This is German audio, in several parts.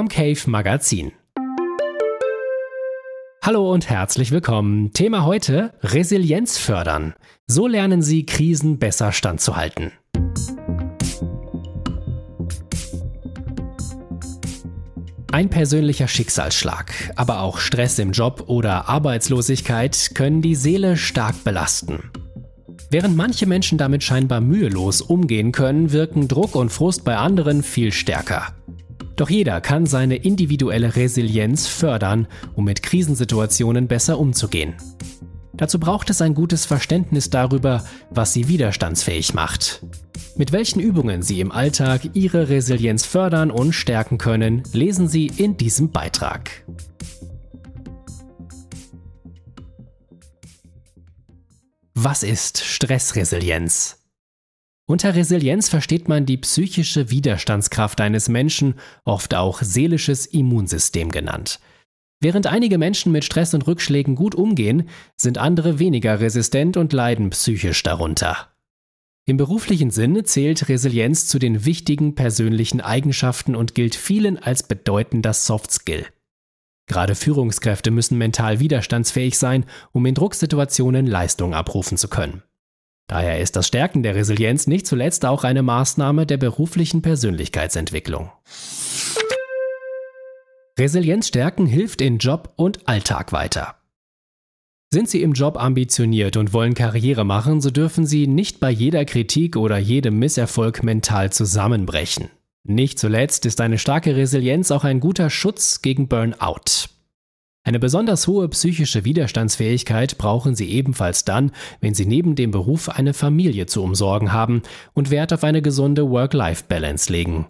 Comcave Magazin. Hallo und herzlich willkommen. Thema heute Resilienz fördern. So lernen Sie Krisen besser standzuhalten. Ein persönlicher Schicksalsschlag, aber auch Stress im Job oder Arbeitslosigkeit können die Seele stark belasten. Während manche Menschen damit scheinbar mühelos umgehen können, wirken Druck und Frust bei anderen viel stärker. Doch jeder kann seine individuelle Resilienz fördern, um mit Krisensituationen besser umzugehen. Dazu braucht es ein gutes Verständnis darüber, was sie widerstandsfähig macht. Mit welchen Übungen Sie im Alltag Ihre Resilienz fördern und stärken können, lesen Sie in diesem Beitrag. Was ist Stressresilienz? Unter Resilienz versteht man die psychische Widerstandskraft eines Menschen, oft auch seelisches Immunsystem genannt. Während einige Menschen mit Stress und Rückschlägen gut umgehen, sind andere weniger resistent und leiden psychisch darunter. Im beruflichen Sinne zählt Resilienz zu den wichtigen persönlichen Eigenschaften und gilt vielen als bedeutender Soft Skill. Gerade Führungskräfte müssen mental widerstandsfähig sein, um in Drucksituationen Leistung abrufen zu können. Daher ist das Stärken der Resilienz nicht zuletzt auch eine Maßnahme der beruflichen Persönlichkeitsentwicklung. Resilienz stärken hilft in Job und Alltag weiter. Sind Sie im Job ambitioniert und wollen Karriere machen, so dürfen Sie nicht bei jeder Kritik oder jedem Misserfolg mental zusammenbrechen. Nicht zuletzt ist eine starke Resilienz auch ein guter Schutz gegen Burnout. Eine besonders hohe psychische Widerstandsfähigkeit brauchen Sie ebenfalls dann, wenn Sie neben dem Beruf eine Familie zu umsorgen haben und Wert auf eine gesunde Work-Life-Balance legen.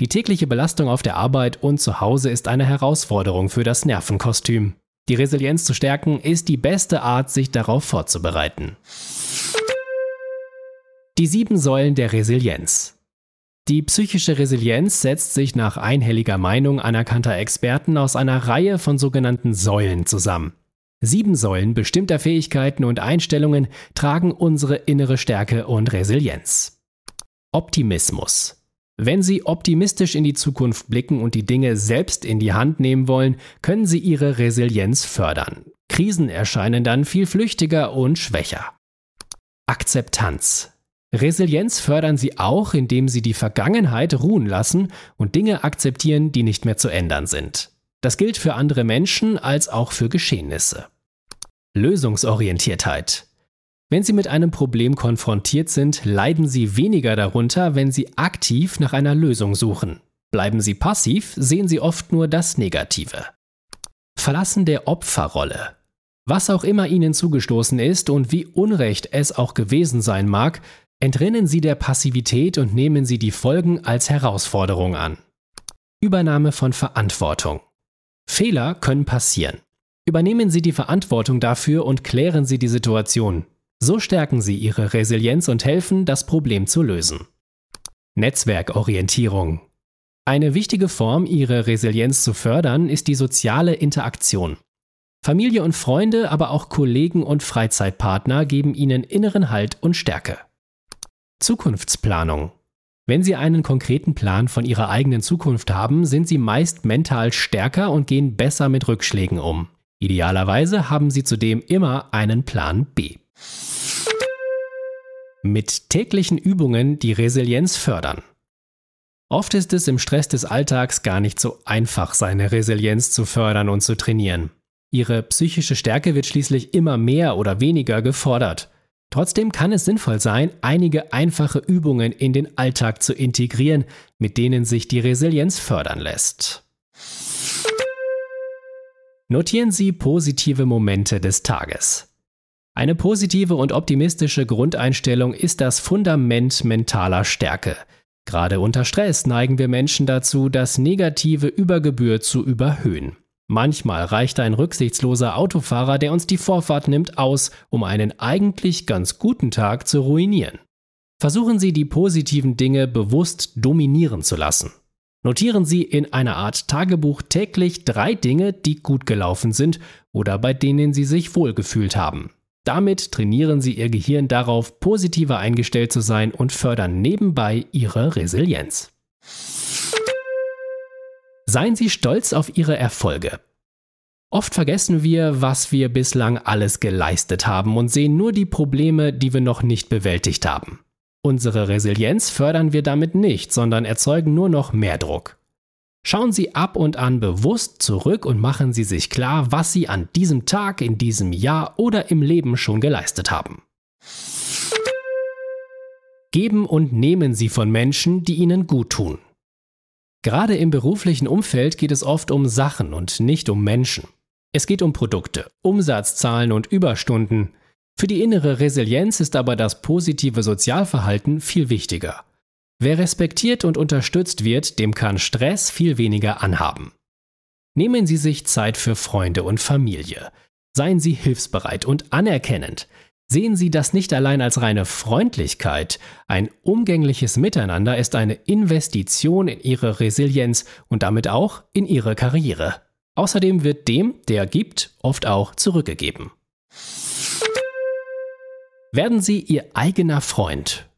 Die tägliche Belastung auf der Arbeit und zu Hause ist eine Herausforderung für das Nervenkostüm. Die Resilienz zu stärken ist die beste Art, sich darauf vorzubereiten. Die sieben Säulen der Resilienz. Die psychische Resilienz setzt sich nach einhelliger Meinung anerkannter Experten aus einer Reihe von sogenannten Säulen zusammen. Sieben Säulen bestimmter Fähigkeiten und Einstellungen tragen unsere innere Stärke und Resilienz. Optimismus. Wenn Sie optimistisch in die Zukunft blicken und die Dinge selbst in die Hand nehmen wollen, können Sie Ihre Resilienz fördern. Krisen erscheinen dann viel flüchtiger und schwächer. Akzeptanz. Resilienz fördern sie auch, indem sie die Vergangenheit ruhen lassen und Dinge akzeptieren, die nicht mehr zu ändern sind. Das gilt für andere Menschen als auch für Geschehnisse. Lösungsorientiertheit. Wenn Sie mit einem Problem konfrontiert sind, leiden Sie weniger darunter, wenn Sie aktiv nach einer Lösung suchen. Bleiben Sie passiv, sehen Sie oft nur das Negative. Verlassen der Opferrolle. Was auch immer Ihnen zugestoßen ist und wie unrecht es auch gewesen sein mag, Entrinnen Sie der Passivität und nehmen Sie die Folgen als Herausforderung an. Übernahme von Verantwortung. Fehler können passieren. Übernehmen Sie die Verantwortung dafür und klären Sie die Situation. So stärken Sie Ihre Resilienz und helfen, das Problem zu lösen. Netzwerkorientierung. Eine wichtige Form, Ihre Resilienz zu fördern, ist die soziale Interaktion. Familie und Freunde, aber auch Kollegen und Freizeitpartner geben Ihnen inneren Halt und Stärke. Zukunftsplanung. Wenn Sie einen konkreten Plan von Ihrer eigenen Zukunft haben, sind Sie meist mental stärker und gehen besser mit Rückschlägen um. Idealerweise haben Sie zudem immer einen Plan B. Mit täglichen Übungen die Resilienz fördern. Oft ist es im Stress des Alltags gar nicht so einfach, seine Resilienz zu fördern und zu trainieren. Ihre psychische Stärke wird schließlich immer mehr oder weniger gefordert. Trotzdem kann es sinnvoll sein, einige einfache Übungen in den Alltag zu integrieren, mit denen sich die Resilienz fördern lässt. Notieren Sie positive Momente des Tages. Eine positive und optimistische Grundeinstellung ist das Fundament mentaler Stärke. Gerade unter Stress neigen wir Menschen dazu, das Negative über Gebühr zu überhöhen. Manchmal reicht ein rücksichtsloser Autofahrer, der uns die Vorfahrt nimmt, aus, um einen eigentlich ganz guten Tag zu ruinieren. Versuchen Sie die positiven Dinge bewusst dominieren zu lassen. Notieren Sie in einer Art Tagebuch täglich drei Dinge, die gut gelaufen sind oder bei denen Sie sich wohlgefühlt haben. Damit trainieren Sie Ihr Gehirn darauf, positiver eingestellt zu sein und fördern nebenbei Ihre Resilienz. Seien Sie stolz auf Ihre Erfolge. Oft vergessen wir, was wir bislang alles geleistet haben und sehen nur die Probleme, die wir noch nicht bewältigt haben. Unsere Resilienz fördern wir damit nicht, sondern erzeugen nur noch mehr Druck. Schauen Sie ab und an bewusst zurück und machen Sie sich klar, was Sie an diesem Tag, in diesem Jahr oder im Leben schon geleistet haben. Geben und nehmen Sie von Menschen, die Ihnen gut tun. Gerade im beruflichen Umfeld geht es oft um Sachen und nicht um Menschen. Es geht um Produkte, Umsatzzahlen und Überstunden. Für die innere Resilienz ist aber das positive Sozialverhalten viel wichtiger. Wer respektiert und unterstützt wird, dem kann Stress viel weniger anhaben. Nehmen Sie sich Zeit für Freunde und Familie. Seien Sie hilfsbereit und anerkennend. Sehen Sie das nicht allein als reine Freundlichkeit. Ein umgängliches Miteinander ist eine Investition in Ihre Resilienz und damit auch in Ihre Karriere. Außerdem wird dem, der gibt, oft auch zurückgegeben. Werden Sie Ihr eigener Freund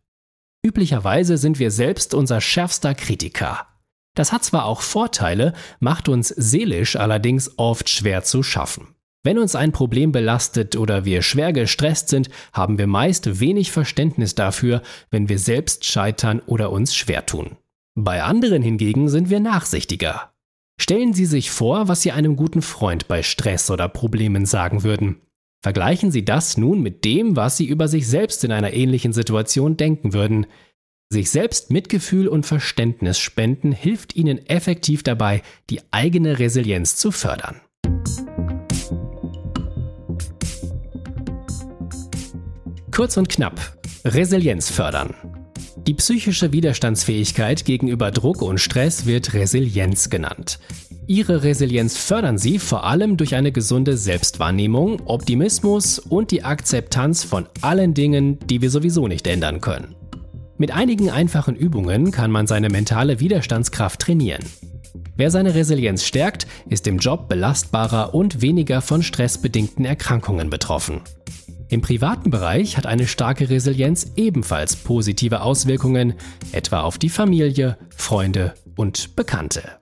Üblicherweise sind wir selbst unser schärfster Kritiker. Das hat zwar auch Vorteile, macht uns seelisch allerdings oft schwer zu schaffen. Wenn uns ein Problem belastet oder wir schwer gestresst sind, haben wir meist wenig Verständnis dafür, wenn wir selbst scheitern oder uns schwer tun. Bei anderen hingegen sind wir nachsichtiger. Stellen Sie sich vor, was Sie einem guten Freund bei Stress oder Problemen sagen würden. Vergleichen Sie das nun mit dem, was Sie über sich selbst in einer ähnlichen Situation denken würden. Sich selbst Mitgefühl und Verständnis spenden hilft Ihnen effektiv dabei, die eigene Resilienz zu fördern. Kurz und knapp. Resilienz fördern. Die psychische Widerstandsfähigkeit gegenüber Druck und Stress wird Resilienz genannt. Ihre Resilienz fördern Sie vor allem durch eine gesunde Selbstwahrnehmung, Optimismus und die Akzeptanz von allen Dingen, die wir sowieso nicht ändern können. Mit einigen einfachen Übungen kann man seine mentale Widerstandskraft trainieren. Wer seine Resilienz stärkt, ist im Job belastbarer und weniger von stressbedingten Erkrankungen betroffen. Im privaten Bereich hat eine starke Resilienz ebenfalls positive Auswirkungen, etwa auf die Familie, Freunde und Bekannte.